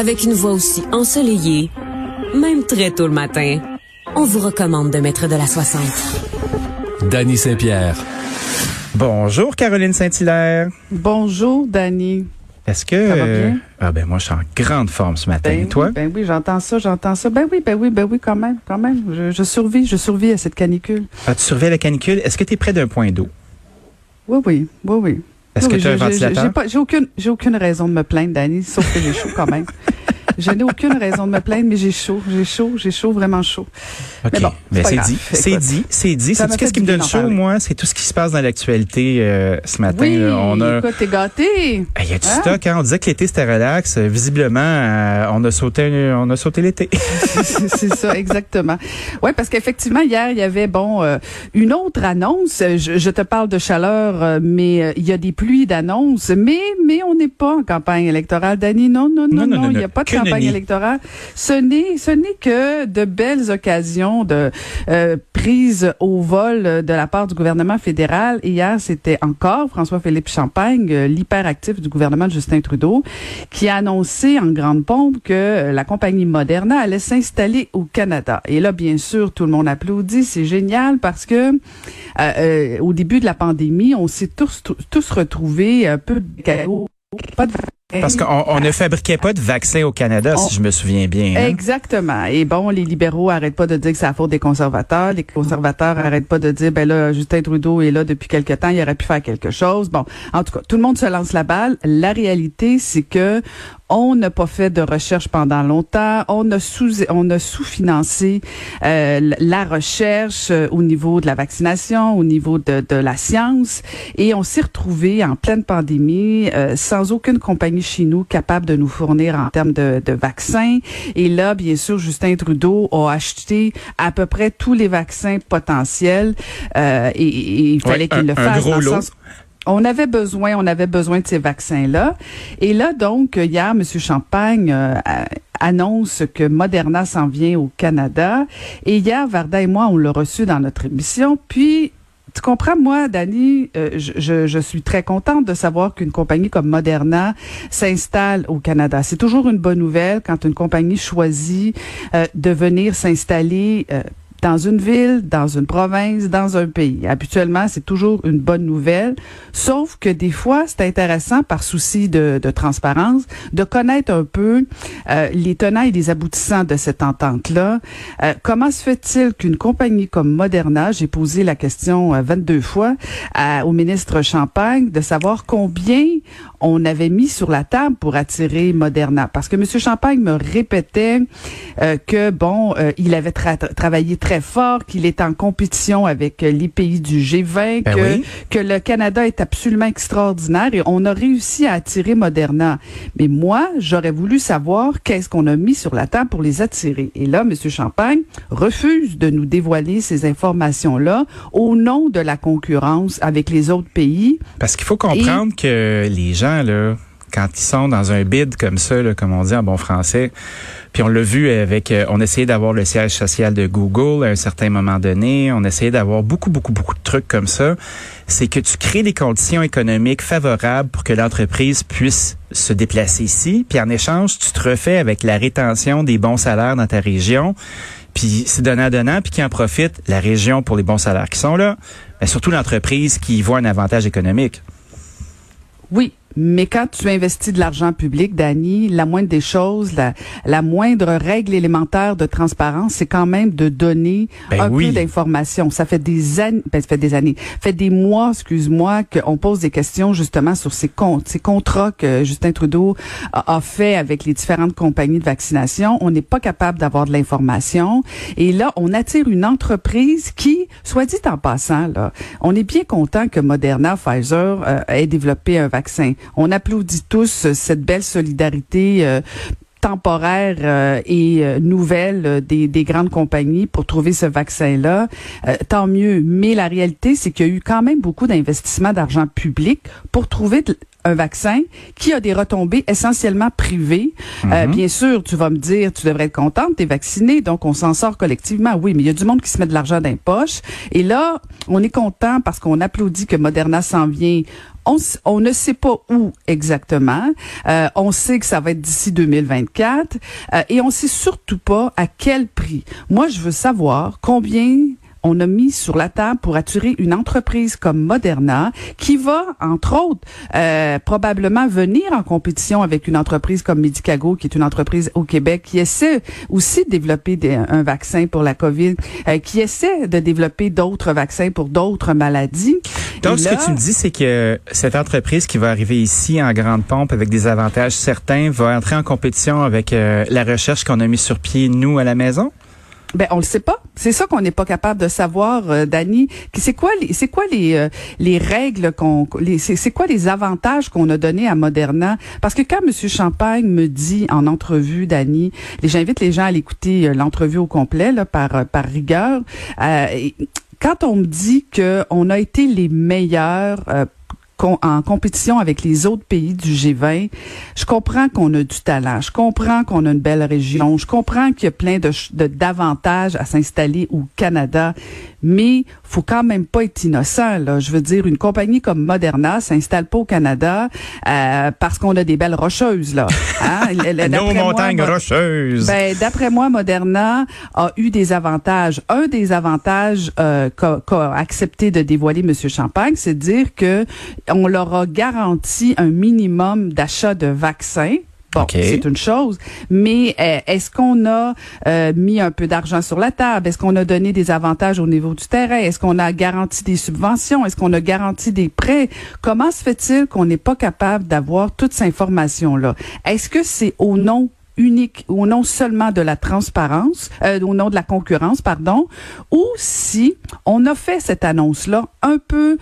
Avec une voix aussi ensoleillée, même très tôt le matin, on vous recommande de mettre de la 60. Danny Saint-Pierre. Bonjour Caroline Saint-Hilaire. Bonjour Danny. Est-ce que Ça va bien? ah ben moi je suis en grande forme ce matin. Ben Et toi? oui, ben oui, j'entends ça, j'entends ça. Ben oui, ben oui, ben oui, quand même, quand même. Je, je survis, je survis à cette canicule. Ah, tu surveilles la canicule? Est-ce que tu es près d'un point d'eau? Oui, oui, oui, oui. Est-ce Oui, que oui, tu as un j'ai- ventilateur aucune, raison de me plaindre, Danny, sauf que j'ai chaud quand même. Je n'ai aucune raison de me plaindre, mais j'ai chaud, j'ai chaud, j'ai chaud, vraiment chaud. OK. Mais bon, c'est dit, c'est dit, c'est dit. C'est qu'est-ce qui me donne chaud moi, c'est tout ce qui se passe dans l'actualité euh, ce matin. Oui, là. On a écoute, t'es gâté. Ah, Il y a du Hein? stock, hein? On disait que l'été c'était relax. Visiblement, euh, on a sauté, on a sauté l'été. c'est ça, exactement. Ouais, parce qu'effectivement, hier, il y avait, bon, euh, une autre annonce. Je, je te parle de chaleur, euh, mais il y a des pluies d'annonces. Mais, mais on n'est pas en campagne électorale, Dani. Non, non, non, Non, il n'y a pas de Que campagne électorale. Ce n'est, ce n'est que de belles occasions de euh, prise au vol euh, de la part du gouvernement fédéral. Hier, c'était encore François-Philippe Champagne, euh, l'hyperactif du gouvernement de Justin Trudeau, qui a annoncé en grande pompe que euh, la compagnie Moderna allait s'installer au Canada. Et là, bien sûr, tout le monde applaudit. C'est génial parce que euh, euh, au début de la pandémie, on s'est tous, tous retrouvés un peu de chaos. Pas de Parce qu'on on ne fabriquait pas de vaccin au Canada, On- si je me souviens bien. hein. Exactement. Et bon, les libéraux arrêtent pas de dire que c'est la faute des conservateurs. Les conservateurs arrêtent pas de dire, ben là, Justin Trudeau est là depuis quelque temps, il aurait pu faire quelque chose. Bon, en tout cas, tout le monde se lance la balle. La réalité, c'est que on n'a pas fait de recherche pendant longtemps. On a sous, on a sous-financé euh, la recherche euh, au niveau de la vaccination, au niveau de, de la science, et on s'est retrouvé en pleine pandémie euh, sans aucune compagnie chez nous capable de nous fournir en termes de, de vaccins. Et là, bien sûr, Justin Trudeau a acheté à peu près tous les vaccins potentiels, euh, et, et il fallait Ouais, qu'il le fasse. gros dans le lot. sens- on avait besoin, on avait besoin de ces vaccins-là. Et là, donc, hier, M. Champagne euh, annonce que Moderna s'en vient au Canada. Et hier, Varda et moi, on l'a reçu dans notre émission. Puis, tu comprends, moi, Dani, euh, je, je, je suis très contente de savoir qu'une compagnie comme Moderna s'installe au Canada. C'est toujours une bonne nouvelle quand une compagnie choisit euh, de venir s'installer euh, dans une ville, dans une province, dans un pays. Habituellement, c'est toujours une bonne nouvelle, sauf que des fois, c'est intéressant par souci de, de transparence de connaître un peu euh, les tenants et les aboutissants de cette entente-là. Euh, comment se fait-il qu'une compagnie comme Moderna, j'ai posé la question euh, 22 fois à- au ministre Champagne, de savoir combien on avait mis sur la table pour attirer Moderna? Parce que M. Champagne me répétait euh, que, bon, euh, il avait tra- tra- travaillé très fort, qu'il est en compétition avec euh, les pays du G20, Ben que, oui. que le Canada est absolument extraordinaire et on a réussi à attirer Moderna. Mais moi, j'aurais voulu savoir qu'est-ce qu'on a mis sur la table pour les attirer. Et là, M. Champagne refuse de nous dévoiler ces informations-là au nom de la concurrence avec les autres pays. Parce qu'il faut comprendre que les gens, là, quand ils sont dans un bid comme ça, là, comme on dit en bon français, puis on l'a vu avec, euh, on essayait d'avoir le siège social de Google à un certain moment donné, on essayait d'avoir beaucoup, beaucoup, beaucoup de trucs comme ça, c'est que tu crées les conditions économiques favorables pour que l'entreprise puisse se déplacer ici, puis en échange, tu te refais avec la rétention des bons salaires dans ta région, puis c'est donnant-donnant, puis qui en profite, la région pour les bons salaires qui sont là, mais surtout l'entreprise qui y voit un avantage économique. Oui, mais quand tu investis de l'argent public, Dani, la moindre des choses, la, la moindre règle élémentaire de transparence, c'est quand même de donner Ben un oui. peu d'informations. Ça fait des années, ben, ça fait des années, fait des mois, excuse-moi, qu'on pose des questions justement sur ces comptes, ces contrats que Justin Trudeau a, a fait avec les différentes compagnies de vaccination. On n'est pas capable d'avoir de l'information. Et là, on attire une entreprise qui, soit dit en passant, là, on est bien content que Moderna, Pfizer euh, ait développé un vaccin. On applaudit tous euh, cette belle solidarité. euh, temporaire euh, et euh, nouvelle euh, des, des grandes compagnies pour trouver ce vaccin-là, euh, tant mieux. Mais la réalité, c'est qu'il y a eu quand même beaucoup d'investissements d'argent public pour trouver de- un vaccin qui a des retombées essentiellement privées. Euh, bien sûr, tu vas me dire, tu devrais être contente, t'es vacciné, donc on s'en sort collectivement. Oui, mais il y a du monde qui se met de l'argent dans les poches. Et là, on est content parce qu'on applaudit que Moderna s'en vient On, on ne sait pas où exactement. Euh, on sait que ça va être d'ici 2024 euh, et on sait surtout pas à quel prix. Moi, je veux savoir combien on a mis sur la table pour attirer une entreprise comme Moderna qui va, entre autres, euh, probablement venir en compétition avec une entreprise comme Medicago, qui est une entreprise au Québec, qui essaie aussi de développer un vaccin pour la COVID, euh, qui essaie de développer d'autres vaccins pour d'autres maladies. Donc, ce que tu me dis, c'est que cette entreprise qui va arriver ici en grande pompe avec des avantages certains va entrer en compétition avec euh, la recherche qu'on a mis sur pied, nous, à la maison? Ben on le sait pas. C'est ça qu'on n'est pas capable de savoir, euh, Dani. C'est quoi c'est quoi les euh, les règles qu'on c'est quoi les avantages qu'on a donnés à Moderna? Parce que quand Monsieur Champagne me dit en entrevue, Dani, j'invite les gens à l'écouter euh, l'entrevue au complet là, par euh, par rigueur. quand on me dit que on a été les meilleurs en compétition avec les autres pays du G20, je comprends qu'on a du talent, je comprends qu'on a une belle région, je comprends qu'il y a plein de d'avantages à s'installer au Canada, mais faut quand même pas être innocent. Là. Je veux dire, une compagnie comme Moderna s'installe pas au Canada euh, parce qu'on a des belles rocheuses. là. Hein? Nos montagnes rocheuses. Ben, D'après moi, Moderna a eu des avantages. Un des avantages euh, qu'a accepté de dévoiler M. Champagne, c'est de dire que on leur a garanti un minimum d'achat de vaccins Bon, c'est une chose, mais euh, est-ce qu'on a euh, mis un peu d'argent sur la table? Est-ce qu'on a donné des avantages au niveau du terrain? Est-ce qu'on a garanti des subventions? Est-ce qu'on a garanti des prêts? Comment se fait-il qu'on n'est pas capable d'avoir toute cette information là Est-ce que c'est au nom unique ou non seulement de la transparence, euh, au nom de la concurrence, pardon, ou si on a fait cette annonce-là un peu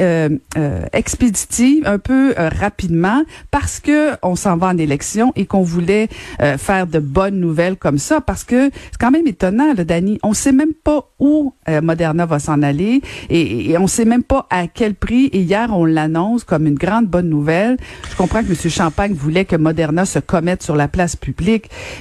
euh, euh, expéditive, un peu euh, rapidement, parce que on s'en va en élection et qu'on voulait euh, faire de bonnes nouvelles comme ça, parce que c'est quand même étonnant, là, Dani, on sait même pas où Moderna va s'en aller et, et on sait même pas à quel prix. Et hier, on l'annonce comme une grande bonne nouvelle. Je comprends que M. Champagne voulait que Moderna se commette sur la place publique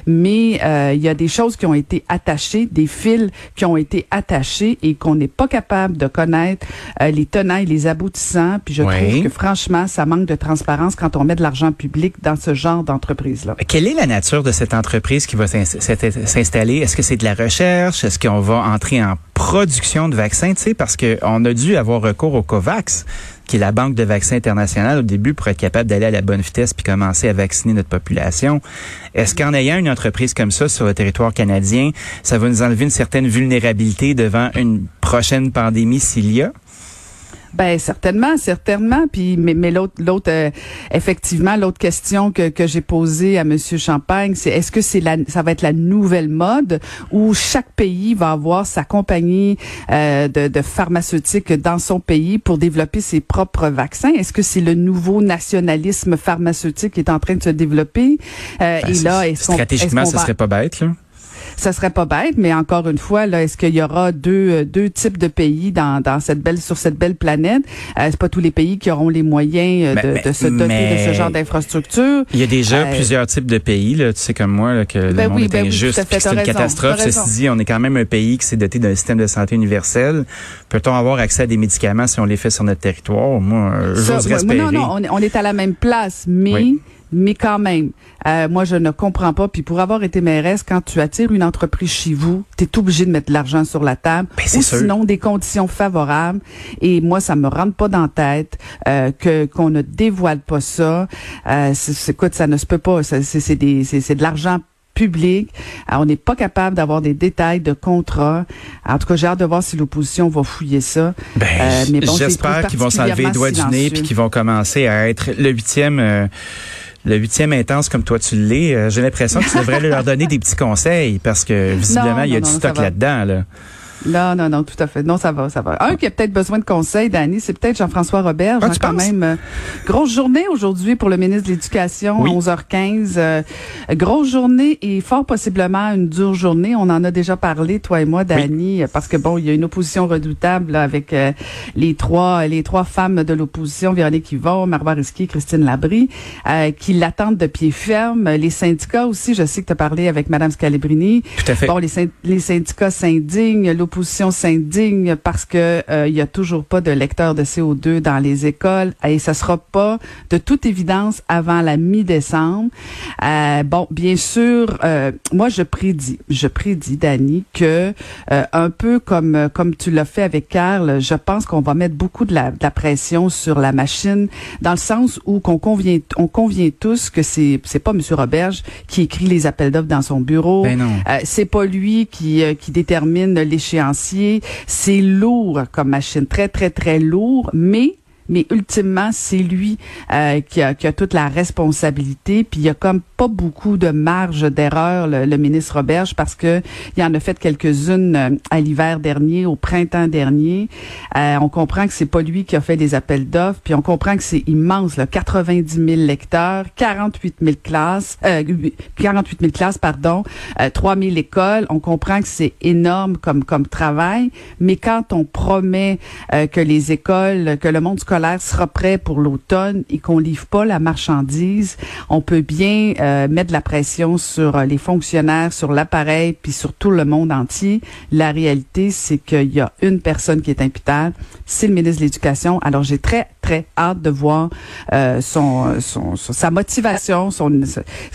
mais euh, il y a des choses qui ont été attachées, des fils qui ont été attachés et qu'on n'est pas capable de connaître euh, les tenants et les aboutissants. Puis je trouve que franchement, ça manque de transparence quand on met de l'argent public dans ce genre d'entreprise-là. Quelle est la nature de cette entreprise qui va s'installer? Est-ce que c'est de la recherche? Est-ce qu'on va entrer en production de vaccins? Tu sais, parce qu'on a dû avoir recours au COVAX qui est la Banque de vaccins internationale au début pour être capable d'aller à la bonne vitesse puis commencer à vacciner notre population. Est-ce qu'en ayant une entreprise comme ça sur le territoire canadien, ça va nous enlever une certaine vulnérabilité devant une prochaine pandémie s'il y a? Ben certainement, certainement. Puis mais, mais l'autre, l'autre, euh, effectivement, l'autre question que, que j'ai posée à Monsieur Champagne, c'est est-ce que c'est la, ça va être la nouvelle mode où chaque pays va avoir sa compagnie euh, de, de pharmaceutique dans son pays pour développer ses propres vaccins? Est-ce que c'est le nouveau nationalisme pharmaceutique qui est en train de se développer? Euh, ben, Et là, est-ce stratégiquement, ça serait pas bête là ça serait pas bête, mais encore une fois, là, est-ce qu'il y aura deux, euh, deux types de pays dans, dans cette belle, sur cette belle planète? Euh, c'est pas tous les pays qui auront les moyens euh, de, de, se doter de ce genre d'infrastructure. Il y a déjà euh, plusieurs types de pays, là, tu sais comme moi, là, que le ben monde est ben injuste, c'est une catastrophe. Ceci dit, on est quand même un pays qui s'est doté d'un système de santé universel. Peut-on avoir accès à des médicaments si on les fait sur notre territoire? Moi, j'ose espérer. Non, non, on est, à la même place, mais mais quand même, euh, moi, je ne comprends pas. Puis pour avoir été mairesse, quand tu attires une entreprise chez vous, tu es obligé de mettre de l'argent sur la table. Ben, ou sinon, des conditions favorables. Et moi, ça me rentre pas dans la tête euh, que qu'on ne dévoile pas ça. Euh, écoute, ça ne se peut pas. C'est c'est de l'argent public. on n'est pas capable d'avoir des détails de contrat. En tout cas, j'ai hâte de voir si l'opposition va fouiller ça. Ben, euh, bon, j'espère qu'ils vont s'enlever les doigts du nez puis qu'ils vont commencer à être le huitième le huitième intense comme toi tu l'es, euh, j'ai l'impression que tu devrais leur donner des petits conseils parce que visiblement, il y a du stock là-dedans. Là. Non, non, non, tout à fait. Non, ça va, ça va. Un qui a peut-être besoin de conseils, Dani, c'est peut-être Jean-François Robert. Ah, quand même. Euh, grosse journée aujourd'hui pour le ministre de l'Éducation, 11h15. Euh, grosse journée et fort possiblement une dure journée. On en a déjà parlé, toi et moi, Dani, parce que bon, il y a une opposition redoutable avec euh, les trois les trois femmes de l'opposition, Véronique Yvon, Marois Risky, Christine Labrie, qui l'attendent de pied ferme. Les syndicats aussi, je sais que tu as parlé avec Mme Scalabrini. Tout à fait. Bon, les, les syndicats s'indignent, l'opposition s'indigne parce que euh, il y a toujours pas de lecteur de CO2 dans les écoles et ça sera pas de toute évidence avant la mi-décembre. Euh, bon, bien sûr, euh, moi je prédis, je prédis, Dani, que euh, un peu comme comme tu l'as fait avec Carl, je pense qu'on va mettre beaucoup de la, de la pression sur la machine dans le sens où qu'on convient, on convient tous que c'est c'est pas Monsieur Roberge qui écrit les appels d'offres dans son bureau. Ben non. Euh, c'est pas lui qui euh, qui détermine C'est lourd comme machine, très très très lourd, mais mais ultimement, c'est lui euh, qui, a, qui a toute la responsabilité. Puis il y a comme pas beaucoup de marge d'erreur, le, le ministre Roberge, parce que il en a fait quelques-unes euh, à l'hiver dernier, au printemps dernier. Euh, on comprend que c'est pas lui qui a fait les appels d'offres, puis on comprend que c'est immense, là, 90 000 lecteurs, 48 000 classes, euh, 48 000 classes, pardon, euh, 3 000 écoles. On comprend que c'est énorme comme comme travail, mais quand on promet euh, que les écoles, que le monde scolaire sera prêt pour l'automne et qu'on livre pas la marchandise, on peut bien euh, mettre la pression sur euh, les fonctionnaires, sur l'appareil, puis sur tout le monde entier. La réalité, c'est qu'il y a une personne qui est imputable, c'est le ministre de l'Éducation. Alors j'ai très très hâte de voir euh, son, son, son- sa motivation, son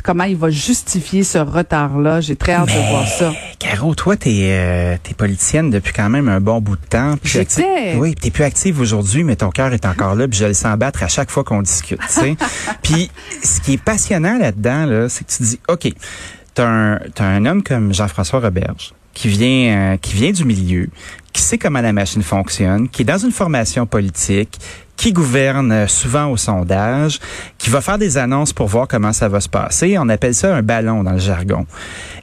comment il va justifier ce retard-là. J'ai très hâte de voir ça. Caro, toi, t'es euh, t'es politicienne depuis quand même un bon bout de temps. J'étais. Oui, t'es plus active aujourd'hui, mais ton cœur est encore là, puis je le sens battre à chaque fois qu'on discute. tu sais. puis ce qui est passionnant là-dedans, là, c'est que tu dis, OK, t'as un, t'as un homme comme Jean-François Roberge qui vient, euh, qui vient du milieu, qui sait comment la machine fonctionne, qui est dans une formation politique, qui gouverne euh, souvent au sondage, qui va faire des annonces pour voir comment ça va se passer. On appelle ça un ballon dans le jargon.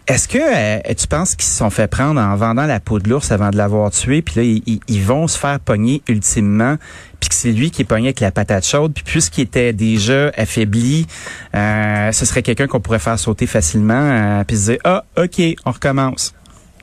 Est-ce que euh, tu penses qu'ils se sont fait prendre en vendant la peau de l'ours avant de l'avoir tué, puis là, ils, vont se faire pogner ultimement, puis que c'est lui qui est pogné avec la patate chaude, puis puisqu'il était déjà affaibli, ce serait quelqu'un qu'on pourrait faire sauter facilement, puis se dire, ah, OK, on recommence.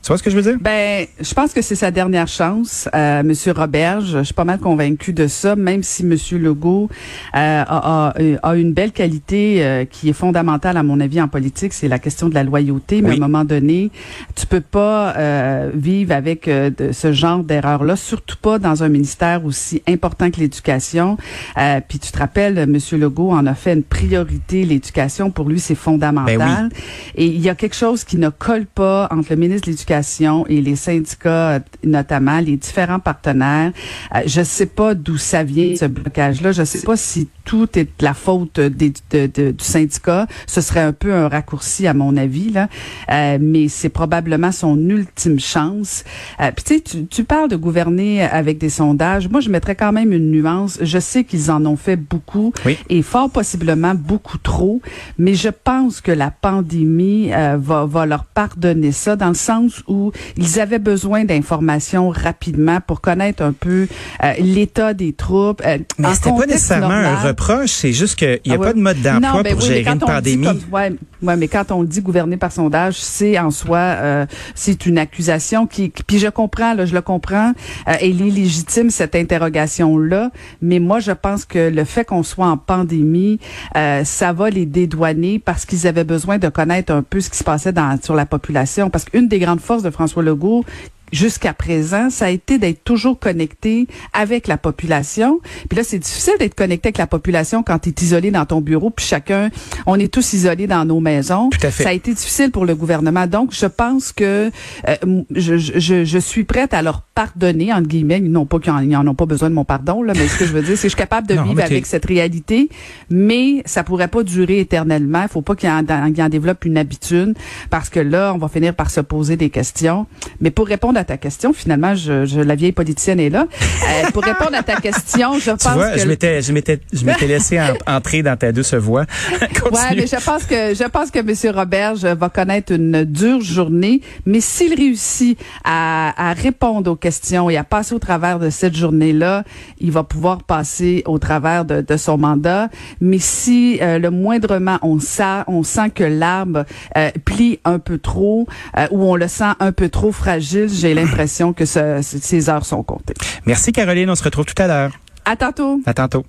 Tu vois ce que je veux dire? Ben, je pense que c'est sa dernière chance, euh, Monsieur Roberge. Je suis pas mal convaincu de ça, même si Monsieur Legault euh, a, a- euh, a une belle qualité euh, qui est fondamentale à mon avis en politique, c'est la question de la loyauté. Mais Oui. à un moment donné, tu peux pas euh, vivre avec euh, de, ce genre d'erreur-là, surtout pas dans un ministère aussi important que l'éducation. Euh, Puis tu te rappelles, Monsieur Legault en a fait une priorité. L'éducation pour lui c'est fondamental. Ben Et il y a quelque chose qui ne colle pas entre le ministre de l'Éducation et les syndicats, notamment les différents partenaires. Euh, je sais pas d'où ça vient, ce blocage-là. Je sais pas si tout est de la faute des- de- de- du syndicat. Ce serait un peu un raccourci, à mon avis, là. Euh, mais c'est probablement son ultime chance. Euh, Puis tu sais, tu- tu parles de gouverner avec des sondages. Moi, je mettrais quand même une nuance. Je sais qu'ils en ont fait beaucoup Oui. et fort possiblement beaucoup trop, mais je pense que la pandémie euh, va, va leur pardonner ça dans le sens où ils avaient besoin d'informations rapidement pour connaître un peu euh, l'état des troupes. euh, Mais c'était pas nécessairement un reproche, c'est juste qu'il n'y a Ah pas de mode d'emploi ben pour oui, gérer une pandémie. comme- ouais, ouais, mais quand on dit gouverner par sondage, c'est en soi, euh, c'est une accusation qui, qui- puis je comprends, là, je le comprends, euh, elle est légitime cette interrogation là, mais moi je pense que le fait qu'on soit en pandémie, euh, ça va les dédouaner parce qu'ils avaient besoin de connaître un peu ce qui se passait dans sur la population, parce qu'une des grandes forces de François Legault jusqu'à présent, ça a été d'être toujours connecté avec la population. Puis là, c'est difficile d'être connecté avec la population quand tu es isolé dans ton bureau, puis chacun, on est tous isolés dans nos maisons. Tout à fait. Ça a été difficile pour le gouvernement. Donc, je pense que euh, je, je, je suis prête à leur pardonner, entre guillemets. Ils n'ont pas qu'ils en, ont pas besoin de mon pardon, là, mais ce que je veux dire, c'est que je suis capable de Non, vivre avec cette réalité, mais ça pourrait pas durer éternellement. Il faut pas qu'ils en, en développent une habitude, parce que là, on va finir par se poser des questions. Mais pour répondre à ta question, finalement, je, je la vieille politicienne est là. Euh, pour répondre à ta question, je pense Tu vois, que je m'étais, je m'étais, je m'étais laissé en- entrer dans ta douce voix. Ouais, mais je pense que je pense que M. Roberge va connaître une dure journée, mais s'il réussit à, à répondre aux questions et à passer au travers de cette journée-là, il va pouvoir passer au travers de, de son mandat. Mais si euh, le moindrement on sent, on sent que l'arbre euh, plie un peu trop euh, ou on le sent un peu trop fragile, j'ai l'impression que ce, ces heures sont comptées. Merci Caroline, on se retrouve tout à l'heure. À tantôt. À tantôt.